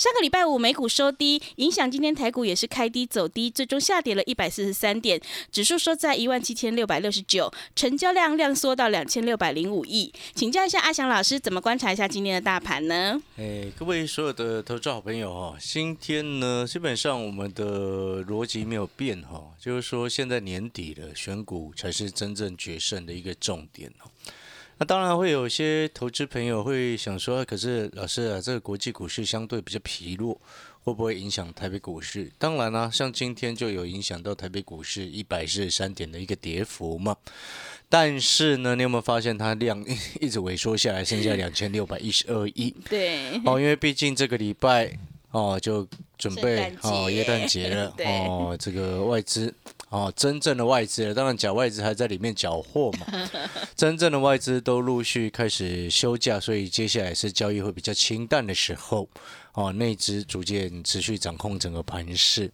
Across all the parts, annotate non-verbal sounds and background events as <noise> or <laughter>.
上个礼拜五美股收低，影响今天台股也是开低走低，最终下跌了一百四十三点，指数收在一万七千六百六十九，成交量量缩到两千六百零五亿。请教一下阿祥老师，怎么观察一下今天的大盘呢？哎，各位所有的投资好朋友哈，今天呢基本上我们的逻辑没有变哈，就是说现在年底了，选股才是真正决胜的一个重点哦。那当然会有些投资朋友会想说，可是老师啊，这个国际股市相对比较疲弱，会不会影响台北股市？当然啦，像今天就有影响到台北股市一百四十三点的一个跌幅嘛。但是呢，你有没有发现它量 <laughs> 一直萎缩下来，剩下 <laughs> 两千六百一十二亿？对，哦，因为毕竟这个礼拜哦就准备哦耶诞节了 <laughs> 哦，这个外资。哦，真正的外资，当然假外资还在里面缴获嘛。<laughs> 真正的外资都陆续开始休假，所以接下来是交易会比较清淡的时候。哦，内资逐渐持续掌控整个盘势。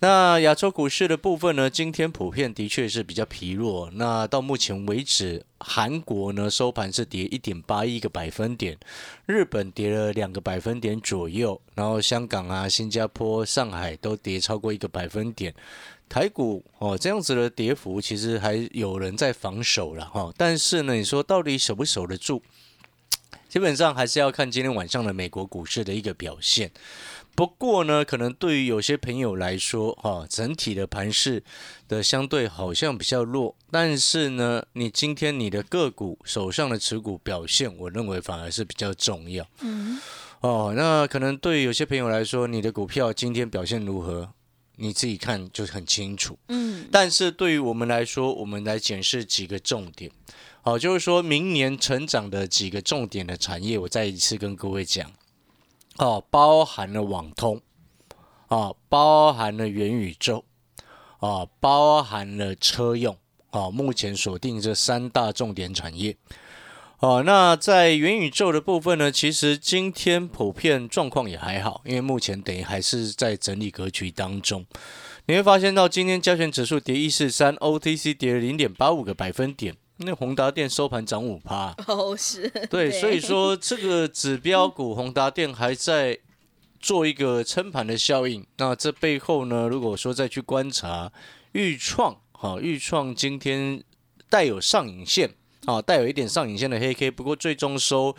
那亚洲股市的部分呢？今天普遍的确是比较疲弱。那到目前为止，韩国呢收盘是跌一点八一个百分点，日本跌了两个百分点左右，然后香港啊、新加坡、上海都跌超过一个百分点。台股哦，这样子的跌幅其实还有人在防守了哈，但是呢，你说到底守不守得住？基本上还是要看今天晚上的美国股市的一个表现。不过呢，可能对于有些朋友来说哈，整体的盘势的相对好像比较弱，但是呢，你今天你的个股手上的持股表现，我认为反而是比较重要。嗯，哦，那可能对于有些朋友来说，你的股票今天表现如何？你自己看就很清楚，嗯，但是对于我们来说，我们来检视几个重点，好，就是说明年成长的几个重点的产业，我再一次跟各位讲，哦，包含了网通，啊，包含了元宇宙，啊，包含了车用，啊，目前锁定这三大重点产业。哦，那在元宇宙的部分呢？其实今天普遍状况也还好，因为目前等于还是在整理格局当中。你会发现到今天加权指数跌一四三，OTC 跌了零点八五个百分点，那宏达电收盘涨五趴。<laughs> 哦，是对，所以说这个指标股宏达电还在做一个撑盘的效应。那这背后呢，如果说再去观察豫创，哈，豫创今天带有上影线。啊，带有一点上影线的黑 K，不过最终收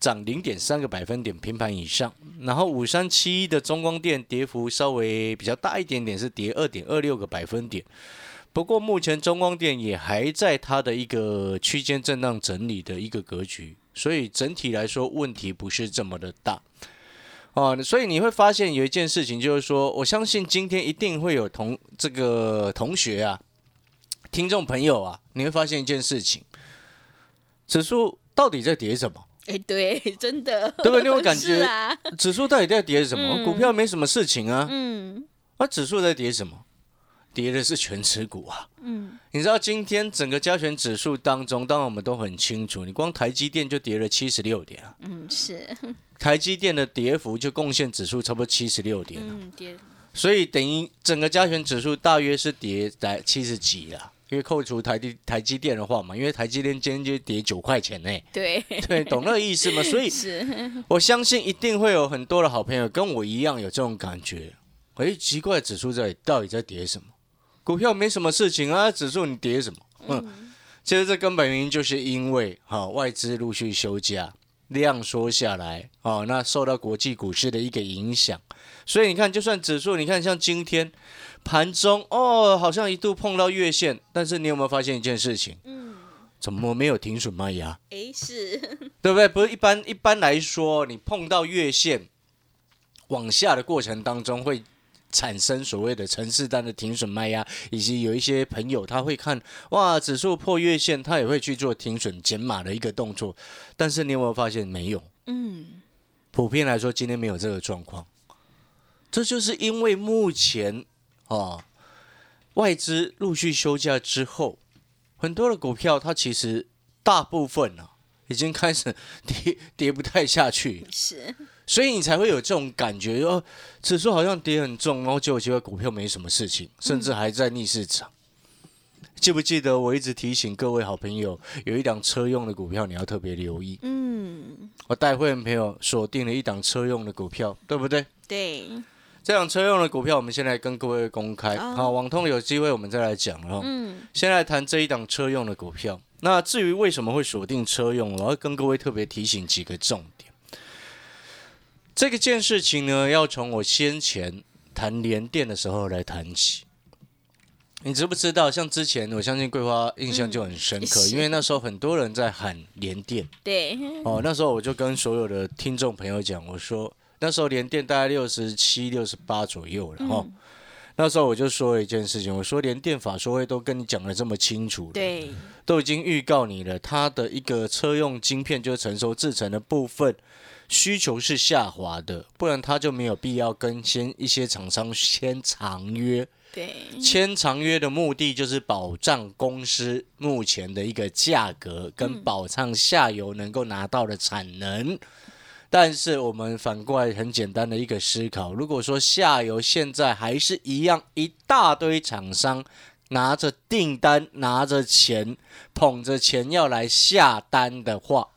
涨零点三个百分点，平盘以上。然后五三七一的中光电跌幅稍微比较大一点点，是跌二点二六个百分点。不过目前中光电也还在它的一个区间震荡整理的一个格局，所以整体来说问题不是这么的大。哦，所以你会发现有一件事情，就是说，我相信今天一定会有同这个同学啊、听众朋友啊，你会发现一件事情。指数到底在跌什么？哎，对，<laughs> 真的，对不对？你有 <laughs> 感觉？指数到底在跌什么？股票没什么事情啊。嗯。那指数在跌什么？跌的是全持股啊。嗯。你知道今天整个加权指数当中，当然我们都很清楚，你光台积电就跌了七十六点啊。嗯，是。台积电的跌幅就贡献指数差不多七十六点。嗯，跌。所以等于整个加权指数大约是跌在七十几了。因为扣除台积台积电的话嘛，因为台积电今天就跌九块钱呢。对对，懂那个意思吗？所以 <laughs> 我相信一定会有很多的好朋友跟我一样有这种感觉。哎，奇怪，指数在到底在跌什么？股票没什么事情啊，指数你跌什么？嗯，其实这根本原因就是因为哈外资陆续休假，量缩下来哦，那受到国际股市的一个影响，所以你看，就算指数，你看像今天。盘中哦，好像一度碰到月线，但是你有没有发现一件事情？嗯，怎么没有停损卖压？哎，是对不对？不是一般一般来说，你碰到月线往下的过程当中，会产生所谓的城市单的停损卖压，以及有一些朋友他会看哇指数破月线，他也会去做停损减码的一个动作。但是你有没有发现没有？嗯，普遍来说今天没有这个状况，这就是因为目前啊外资陆续休假之后，很多的股票它其实大部分啊已经开始 <laughs> 跌跌不太下去，是。所以你才会有这种感觉，哦，指数好像跌很重，然后结果结果股票没什么事情，甚至还在逆市场。记不记得我一直提醒各位好朋友，有一档车用的股票你要特别留意。嗯，我带会员朋友锁定了一档车用的股票，对不对？对。这档车用的股票，我们现在跟各位公开。好，网通有机会我们再来讲了。嗯。先来谈这一档车用的股票。那至于为什么会锁定车用，我要跟各位特别提醒几个重点。这个件事情呢，要从我先前谈联电的时候来谈起。你知不知道？像之前，我相信桂花印象就很深刻，因为那时候很多人在喊联电。对。哦，那时候我就跟所有的听众朋友讲，我说那时候联电大概六十七、六十八左右了哈。那时候我就说了一件事情，我说连电法说会都跟你讲的这么清楚，对，都已经预告你了，它的一个车用晶片就是成熟制成的部分。需求是下滑的，不然他就没有必要跟先一些厂商签长约。对，签长约的目的就是保障公司目前的一个价格，跟保障下游能够拿到的产能。但是我们反过来很简单的一个思考，如果说下游现在还是一样一大堆厂商拿着订单、拿着钱、捧着钱要来下单的话，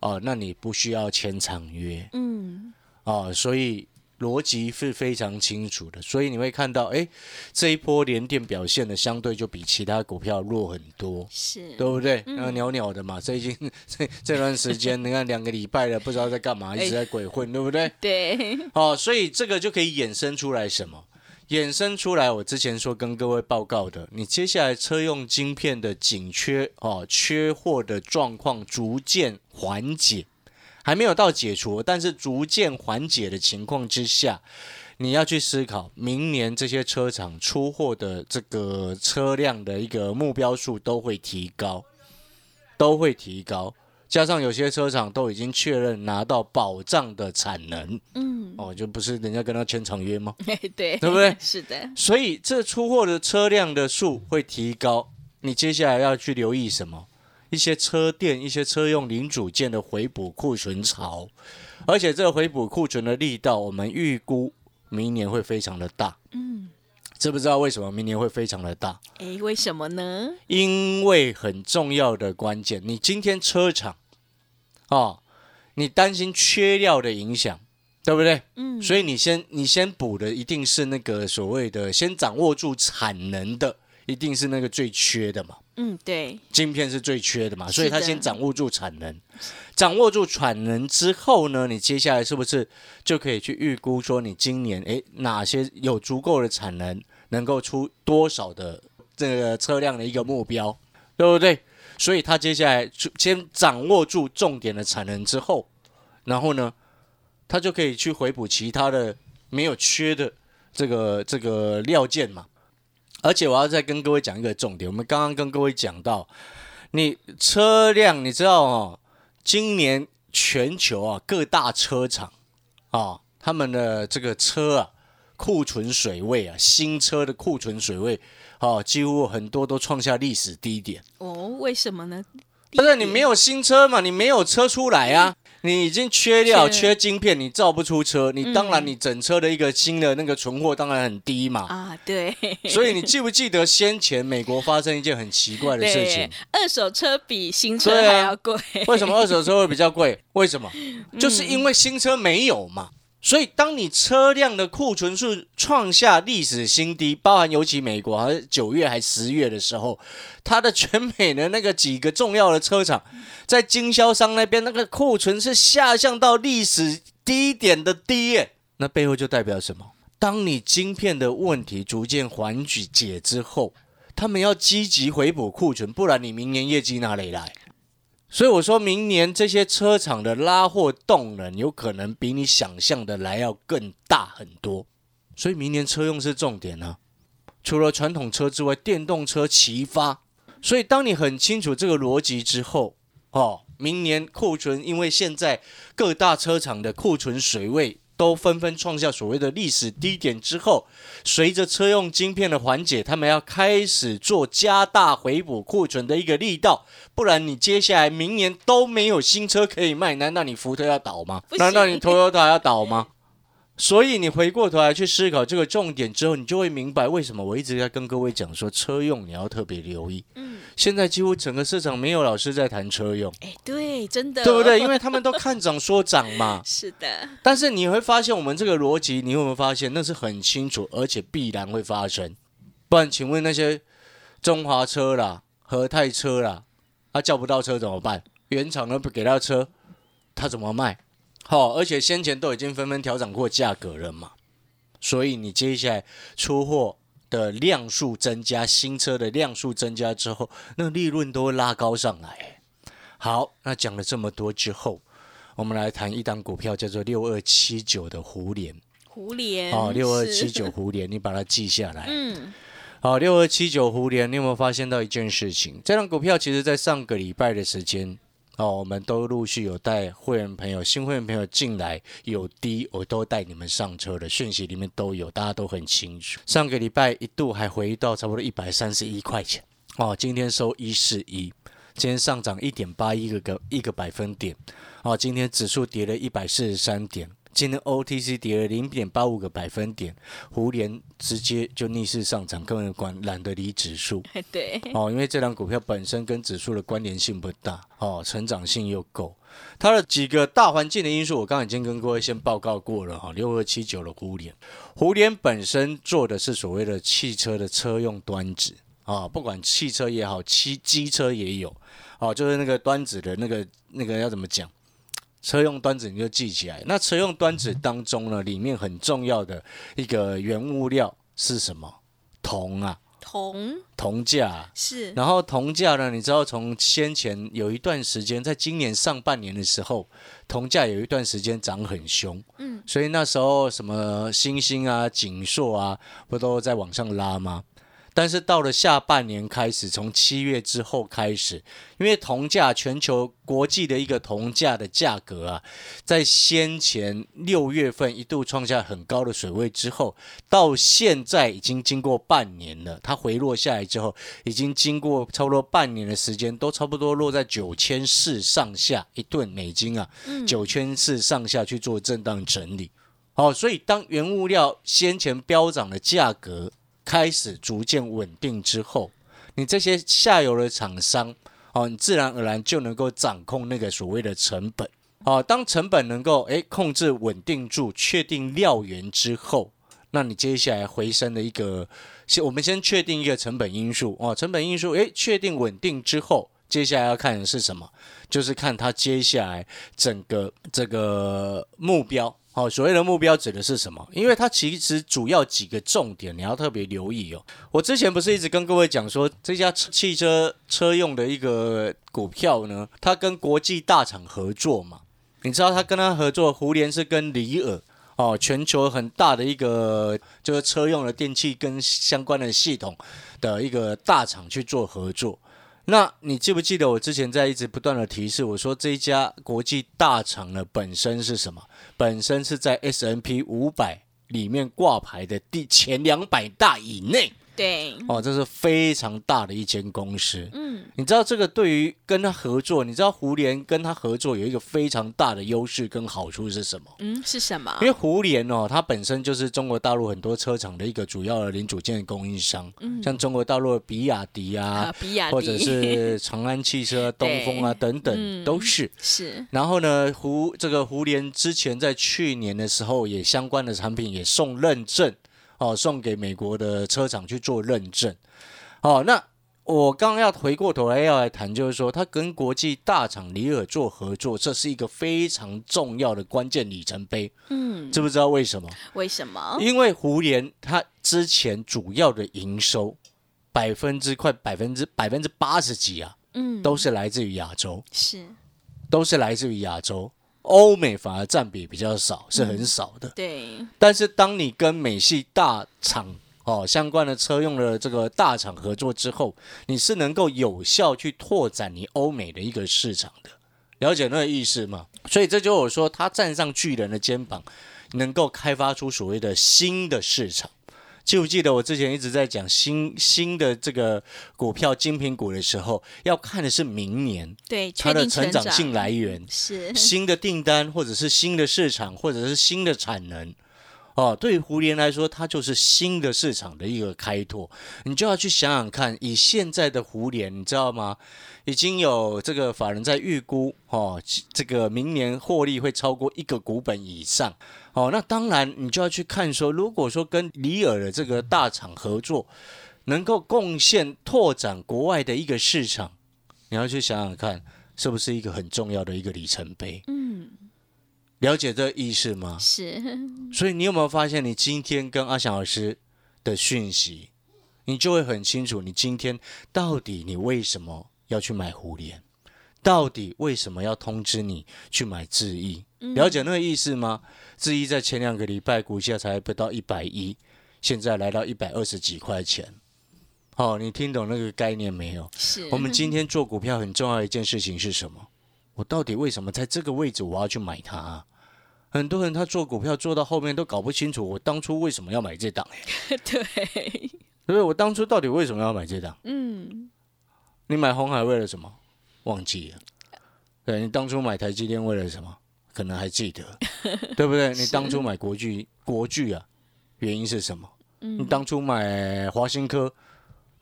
哦，那你不需要签长约，嗯，哦，所以逻辑是非常清楚的，所以你会看到，哎，这一波连电表现的相对就比其他股票弱很多，是对不对？那袅袅的嘛，最近 <laughs> 这这段时间，你看两个礼拜了，不知道在干嘛，一直在鬼混，对不对？<laughs> 对，哦，所以这个就可以衍生出来什么？衍生出来，我之前说跟各位报告的，你接下来车用晶片的紧缺哦，缺货的状况逐渐缓解，还没有到解除，但是逐渐缓解的情况之下，你要去思考，明年这些车厂出货的这个车辆的一个目标数都会提高，都会提高。加上有些车厂都已经确认拿到保障的产能，嗯，哦，就不是人家跟他签长约吗？<laughs> 对，对不对？<laughs> 是的。所以这出货的车辆的数会提高，你接下来要去留意什么？一些车店、一些车用零组件的回补库存潮，而且这个回补库存的力道，我们预估明年会非常的大。嗯，知不知道为什么明年会非常的大？哎，为什么呢？因为很重要的关键，你今天车厂。哦，你担心缺料的影响，对不对？嗯，所以你先你先补的一定是那个所谓的先掌握住产能的，一定是那个最缺的嘛。嗯，对，晶片是最缺的嘛，所以他先掌握住产能，掌握住产能之后呢，你接下来是不是就可以去预估说你今年诶哪些有足够的产能，能够出多少的这个车辆的一个目标，对不对？所以他接下来先掌握住重点的产能之后，然后呢，他就可以去回补其他的没有缺的这个这个料件嘛。而且我要再跟各位讲一个重点，我们刚刚跟各位讲到，你车辆你知道哦，今年全球啊各大车厂啊，他们的这个车啊库存水位啊，新车的库存水位。哦，几乎很多都创下历史低点哦。为什么呢？不是你没有新车嘛？你没有车出来啊？你已经缺料、缺晶片，你造不出车。你当然，你整车的一个新的那个存货当然很低嘛。啊，对。所以你记不记得先前美国发生一件很奇怪的事情？<laughs> 二手车比新车还要贵。<laughs> 为什么二手车会比较贵？为什么？就是因为新车没有嘛。所以，当你车辆的库存数创下历史新低，包含尤其美国，还是九月还十月的时候，它的全美的那个几个重要的车厂，在经销商那边那个库存是下降到历史低点的低，那背后就代表什么？当你晶片的问题逐渐缓解之后，他们要积极回补库存，不然你明年业绩哪里来？所以我说明年这些车厂的拉货动能有可能比你想象的来要更大很多，所以明年车用是重点呢。除了传统车之外，电动车齐发。所以当你很清楚这个逻辑之后，哦，明年库存，因为现在各大车厂的库存水位都纷纷创下所谓的历史低点之后，随着车用晶片的缓解，他们要开始做加大回补库存的一个力道，不然你接下来明年都没有新车可以卖，难道你福特要倒吗？难道你 Toyota 要倒吗？所以你回过头来去思考这个重点之后，你就会明白为什么我一直在跟各位讲说车用你要特别留意。嗯，现在几乎整个市场没有老师在谈车用。哎，对，真的，对不对？<laughs> 因为他们都看涨说涨嘛。<laughs> 是的。但是你会发现，我们这个逻辑，你有没有发现那是很清楚，而且必然会发生？不然，请问那些中华车啦、和泰车啦，他叫不到车怎么办？原厂都不给他车，他怎么卖？好，而且先前都已经纷纷调整过价格了嘛，所以你接下来出货的量数增加，新车的量数增加之后，那利润都会拉高上来。好，那讲了这么多之后，我们来谈一档股票，叫做六二七九的胡联。胡联，哦，六二七九胡联，<laughs> 你把它记下来。嗯，好，六二七九胡联，你有没有发现到一件事情？这档股票其实在上个礼拜的时间。哦，我们都陆续有带会员朋友、新会员朋友进来，有低我都带你们上车的讯息里面都有，大家都很清楚。上个礼拜一度还回到差不多一百三十一块钱，哦，今天收一四一，今天上涨一点八一个个一个百分点，哦，今天指数跌了一百四十三点。今天 OTC 跌了零点八五个百分点，胡联直接就逆势上涨，根本管懒得理指数。<laughs> 对，哦，因为这张股票本身跟指数的关联性不大，哦，成长性又够。它的几个大环境的因素，我刚刚已经跟各位先报告过了哈。六二七九的胡联，胡联本身做的是所谓的汽车的车用端子啊，不管汽车也好，汽机车也有，哦，就是那个端子的那个那个要怎么讲？车用端子你就记起来，那车用端子当中呢，里面很重要的一个原物料是什么？铜啊，铜，铜价是。然后铜价呢，你知道从先前有一段时间，在今年上半年的时候，铜价有一段时间涨很凶，嗯，所以那时候什么星星啊、锦硕啊，不都在往上拉吗？但是到了下半年开始，从七月之后开始，因为铜价全球国际的一个铜价的价格啊，在先前六月份一度创下很高的水位之后，到现在已经经过半年了，它回落下来之后，已经经过差不多半年的时间，都差不多落在九千四上下一吨美金啊，九千四上下去做震荡整理。好，所以当原物料先前飙涨的价格。开始逐渐稳定之后，你这些下游的厂商，哦，你自然而然就能够掌控那个所谓的成本，哦，当成本能够诶控制稳定住，确定料源之后，那你接下来回升的一个，先我们先确定一个成本因素，哦，成本因素诶确定稳定之后，接下来要看的是什么？就是看它接下来整个这个目标。好，所谓的目标指的是什么？因为它其实主要几个重点，你要特别留意哦。我之前不是一直跟各位讲说，这家汽车车用的一个股票呢，它跟国际大厂合作嘛。你知道它跟它合作，胡联是跟里尔哦，全球很大的一个就是车用的电器跟相关的系统的一个大厂去做合作。那你记不记得我之前在一直不断的提示，我说这一家国际大厂呢本身是什么？本身是在 S N P 五百里面挂牌的第前两百大以内。对，哦，这是非常大的一间公司。嗯，你知道这个对于跟他合作，你知道胡联跟他合作有一个非常大的优势跟好处是什么？嗯，是什么？因为胡联哦，它本身就是中国大陆很多车厂的一个主要的零组件供应商。嗯，像中国大陆的比亚迪啊，比亚迪，或者是长安汽车、东风啊 <laughs> 等等，都是。是。然后呢，胡这个胡联之前在去年的时候，也相关的产品也送认证。哦，送给美国的车厂去做认证。哦，那我刚刚要回过头来要来谈，就是说，他跟国际大厂里尔做合作，这是一个非常重要的关键里程碑。嗯，知不知道为什么？为什么？因为胡联它之前主要的营收百分之快百分之百分之八十几啊，嗯，都是来自于亚洲，是，都是来自于亚洲。欧美反而占比比较少，是很少的。对，但是当你跟美系大厂哦相关的车用的这个大厂合作之后，你是能够有效去拓展你欧美的一个市场的。了解那个意思吗？所以这就我说，他站上巨人的肩膀，能够开发出所谓的新的市场。记不记得我之前一直在讲新新的这个股票精品股的时候，要看的是明年对它的成成长性来源，是新的订单或者是新的市场或者是新的产能。哦，对于胡联来说，它就是新的市场的一个开拓。你就要去想想看，以现在的胡联，你知道吗？已经有这个法人在预估，哦，这个明年获利会超过一个股本以上。哦，那当然你就要去看说，如果说跟里尔的这个大厂合作，能够贡献拓展国外的一个市场，你要去想想看，是不是一个很重要的一个里程碑？嗯。了解这意思吗？是，<laughs> 所以你有没有发现，你今天跟阿翔老师的讯息，你就会很清楚，你今天到底你为什么要去买互联，到底为什么要通知你去买智易？了解那个意思吗？智易在前两个礼拜股价才不到一百一，现在来到一百二十几块钱。哦，你听懂那个概念没有？是我们今天做股票很重要一件事情是什么？我到底为什么在这个位置我要去买它？很多人他做股票做到后面都搞不清楚，我当初为什么要买这档？<laughs> 对，所以我当初到底为什么要买这档？嗯，你买红海为了什么？忘记了。对你当初买台积电为了什么？可能还记得，<laughs> 对不对？你当初买国巨，国巨啊，原因是什么？你当初买华新科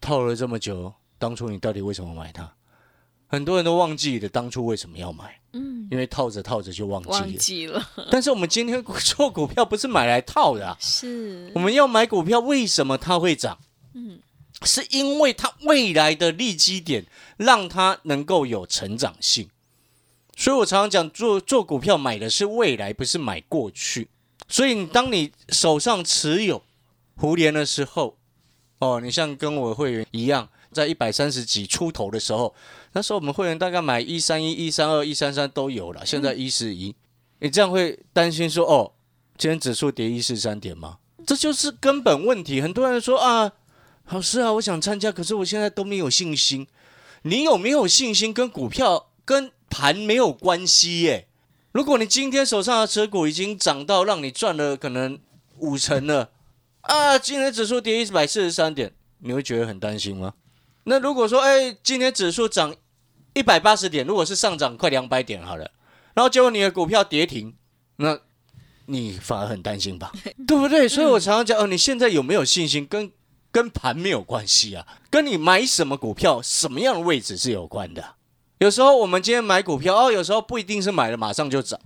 套了这么久，当初你到底为什么买它？很多人都忘记了当初为什么要买，嗯，因为套着套着就忘记了。忘记了。但是我们今天 <laughs> 做股票不是买来套的，是我们要买股票，为什么它会涨？嗯，是因为它未来的利基点让它能够有成长性。所以我常常讲，做做股票买的是未来，不是买过去。所以你当你手上持有胡联的时候，哦，你像跟我会员一样。在一百三十几出头的时候，那时候我们会员大概买一三一、一三二、一三三都有了。现在一四一，你这样会担心说哦，今天指数跌一四三点吗？这就是根本问题。很多人说啊，老师啊，我想参加，可是我现在都没有信心。你有没有信心跟股票跟盘没有关系耶？如果你今天手上的持股已经涨到让你赚了可能五成了啊，今天指数跌一百四十三点，你会觉得很担心吗？那如果说，哎，今天指数涨一百八十点，如果是上涨快两百点好了，然后结果你的股票跌停，那你反而很担心吧，<laughs> 对不对？所以我常常讲，哦，你现在有没有信心，跟跟盘没有关系啊，跟你买什么股票、什么样的位置是有关的。有时候我们今天买股票，哦，有时候不一定是买了马上就涨，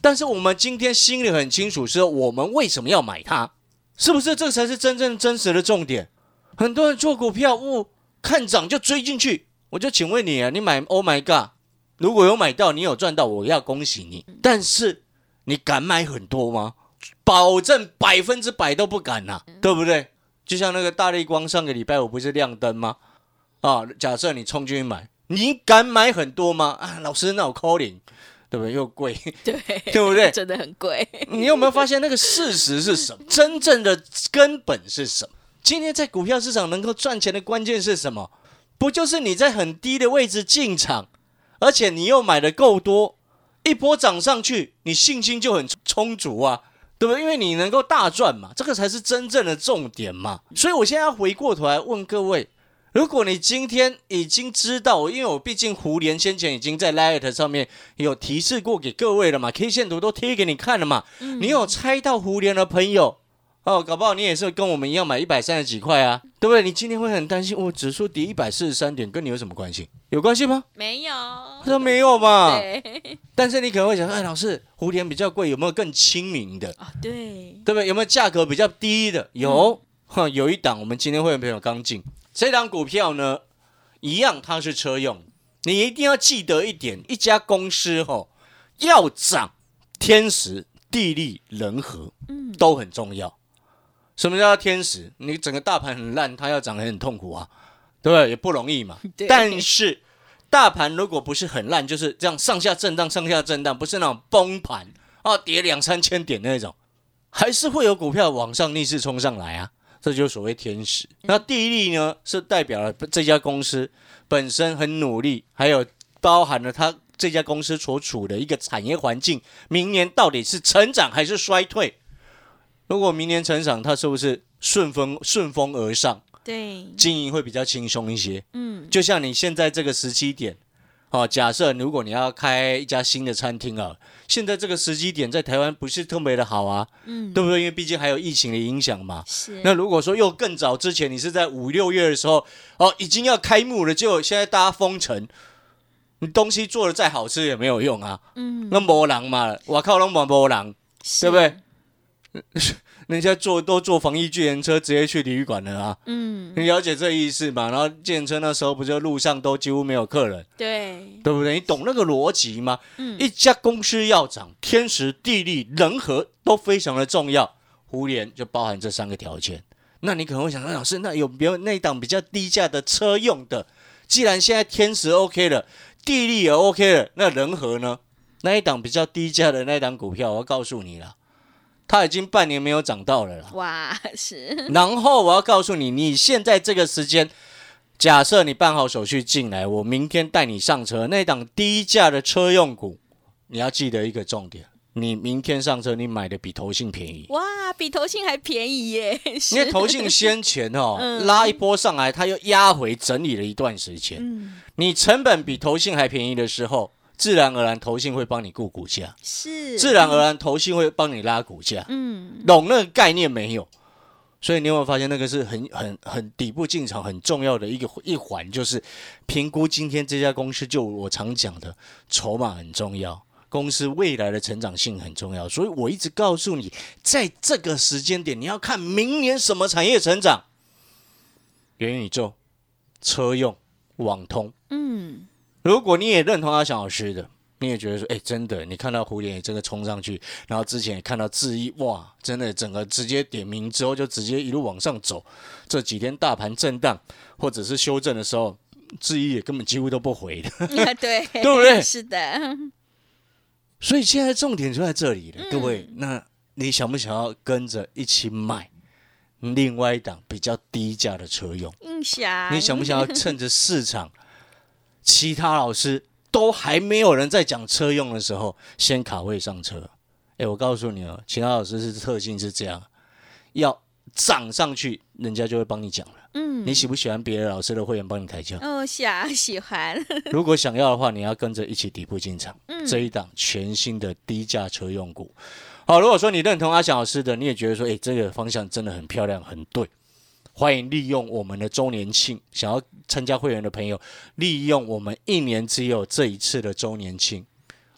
但是我们今天心里很清楚，是我们为什么要买它，是不是？这才是真正真实的重点。很多人做股票，哦。看涨就追进去，我就请问你啊，你买 Oh my God，如果有买到，你有赚到，我要恭喜你。但是你敢买很多吗？保证百分之百都不敢呐，对不对？就像那个大力光上个礼拜我不是亮灯吗？啊，假设你冲进去买，你敢买很多吗？啊，老师那我 calling，对不对？又贵，对 <laughs> 对不对？真的很贵。你有没有发现那个事实是什么？<laughs> 真正的根本是什么？今天在股票市场能够赚钱的关键是什么？不就是你在很低的位置进场，而且你又买的够多，一波涨上去，你信心就很充足啊，对不对？因为你能够大赚嘛，这个才是真正的重点嘛。所以我现在要回过头来问各位：如果你今天已经知道，因为我毕竟胡连先前已经在 Light 上面有提示过给各位了嘛，K 线图都贴给你看了嘛，你有猜到胡连的朋友？哦，搞不好你也是跟我们一样买一百三十几块啊，对不对？你今天会很担心，我指数跌一百四十三点，跟你有什么关系？有关系吗？没有，说没有嘛。但是你可能会想说，哎，老师，蝴蝶比较贵，有没有更亲民的？啊，对，对不对？有没有价格比较低的？有，哈，有一档，我们今天会员朋友刚进，这档股票呢，一样它是车用，你一定要记得一点，一家公司哦要涨，天时地利人和，嗯，都很重要。什么叫天使？你整个大盘很烂，它要涨很痛苦啊，对不对？也不容易嘛。<laughs> 但是大盘如果不是很烂，就是这样上下震荡、上下震荡，不是那种崩盘啊，跌两三千点那种，还是会有股票往上逆势冲上来啊。这就是所谓天使。那地利呢，是代表了这家公司本身很努力，还有包含了它这家公司所处的一个产业环境，明年到底是成长还是衰退？如果明年成长，它是不是顺风顺风而上？对，经营会比较轻松一些。嗯，就像你现在这个时期点，哦，假设如果你要开一家新的餐厅啊。现在这个时机点在台湾不是特别的好啊，嗯，对不对？因为毕竟还有疫情的影响嘛。是。那如果说又更早之前，你是在五六月的时候，哦，已经要开幕了，就现在大家封城，你东西做的再好吃也没有用啊。嗯。那没人嘛，我靠，那没没人，对不对？<laughs> 人家坐都坐防疫救援车直接去体育馆了啊！嗯，你了解这意思吗？然后救援车那时候不就路上都几乎没有客人？对，对不对？你懂那个逻辑吗？嗯，一家公司要涨，天时地利人和都非常的重要。胡联就包含这三个条件。那你可能会想，老师，那有没有那档比较低价的车用的？既然现在天时 OK 了，地利也 OK 了，那人和呢？那一档比较低价的那档股票，我要告诉你了。它已经半年没有涨到了啦。哇，是。然后我要告诉你，你现在这个时间，假设你办好手续进来，我明天带你上车。那档低价的车用股，你要记得一个重点：你明天上车，你买的比投信便宜。哇，比投信还便宜耶！<laughs> 因为投信先前哦拉一波上来，它又压回整理了一段时间。嗯，你成本比投信还便宜的时候。自然而然，投信会帮你顾股价，是自然而然，投信会帮你拉股价。嗯，懂那个概念没有？所以你有没有发现，那个是很很很底部进场很重要的一个一环，就是评估今天这家公司。就我常讲的，筹码很重要，公司未来的成长性很重要。所以我一直告诉你，在这个时间点，你要看明年什么产业成长，元宇宙、车用、网通。嗯。如果你也认同阿翔老师的，你也觉得说，哎，真的，你看到蝴蝶这个冲上去，然后之前也看到智一，哇，真的整个直接点名之后就直接一路往上走。这几天大盘震荡或者是修正的时候，智一也根本几乎都不回的，<laughs> 对 <laughs> 对不对？是的。所以现在重点就在这里了，各位，那你想不想要跟着一起买另外一档比较低价的车用？你想不想要趁着市场？其他老师都还没有人在讲车用的时候，先卡位上车。哎，我告诉你哦，其他老师是特性是这样，要涨上去，人家就会帮你讲了。嗯，你喜不喜欢别的老师的会员帮你抬轿？哦，想 <laughs> 喜欢。<laughs> 如果想要的话，你要跟着一起底部进场。嗯，这一档全新的低价车用股。好，如果说你认同阿翔老师的，你也觉得说，哎，这个方向真的很漂亮，很对。欢迎利用我们的周年庆，想要参加会员的朋友，利用我们一年只有这一次的周年庆。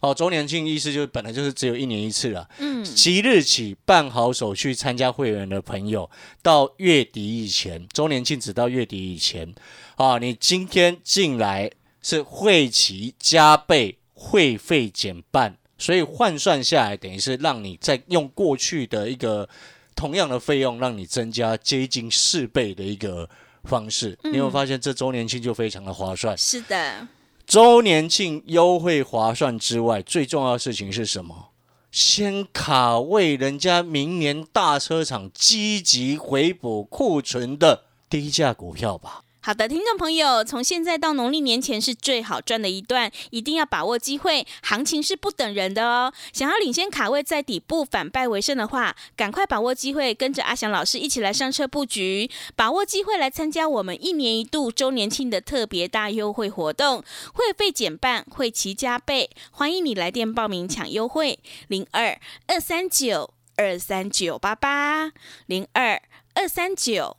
哦，周年庆意思就是本来就是只有一年一次了。嗯，即日起办好手续参加会员的朋友，到月底以前，周年庆只到月底以前。啊，你今天进来是会期加倍，会费减半，所以换算下来，等于是让你在用过去的一个。同样的费用，让你增加接近四倍的一个方式，你有发现这周年庆就非常的划算。是的，周年庆优惠划算之外，最重要的事情是什么？先卡位人家明年大车厂积极回补库存的低价股票吧。好的，听众朋友，从现在到农历年前是最好赚的一段，一定要把握机会，行情是不等人的哦。想要领先卡位在底部反败为胜的话，赶快把握机会，跟着阿翔老师一起来上车布局，把握机会来参加我们一年一度周年庆的特别大优惠活动，会费减半，会期加倍，欢迎你来电报名抢优惠，零二二三九二三九八八零二二三九。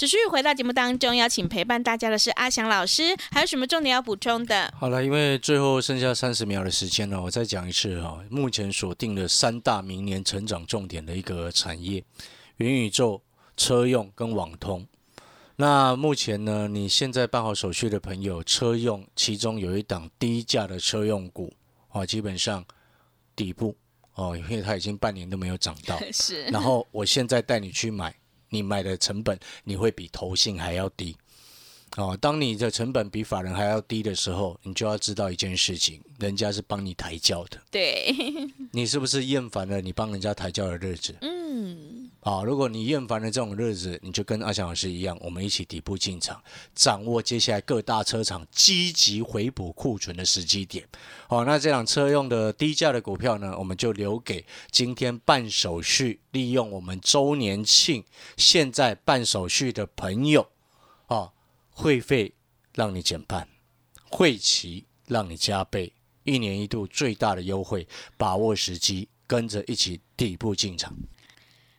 持续回到节目当中，邀请陪伴大家的是阿翔老师，还有什么重点要补充的？好了，因为最后剩下三十秒的时间了，我再讲一次哈。目前锁定的三大明年成长重点的一个产业：元宇宙、车用跟网通。那目前呢，你现在办好手续的朋友，车用其中有一档低价的车用股啊，基本上底部哦，因为它已经半年都没有涨到。是。<laughs> 然后我现在带你去买。你买的成本你会比投信还要低哦。当你的成本比法人还要低的时候，你就要知道一件事情，人家是帮你抬轿的。对，你是不是厌烦了你帮人家抬轿的日子？嗯。好，如果你厌烦了这种日子，你就跟阿翔老师一样，我们一起底部进场，掌握接下来各大车厂积极回补库存的时机点。好，那这辆车用的低价的股票呢，我们就留给今天办手续、利用我们周年庆现在办手续的朋友。啊，会费让你减半，会期让你加倍，一年一度最大的优惠，把握时机，跟着一起底部进场。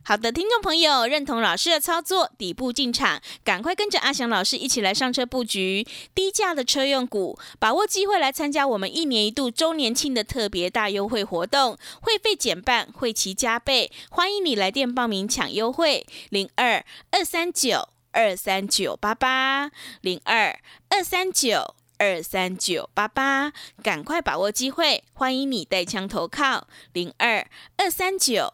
好的，听众朋友，认同老师的操作，底部进场，赶快跟着阿翔老师一起来上车布局。低价的车用股，把握机会来参加我们一年一度周年庆的特别大优惠活动，会费减半，会期加倍，欢迎你来电报名抢优惠，零二二三九二三九八八，零二二三九二三九八八，赶快把握机会，欢迎你带枪投靠，零二二三九。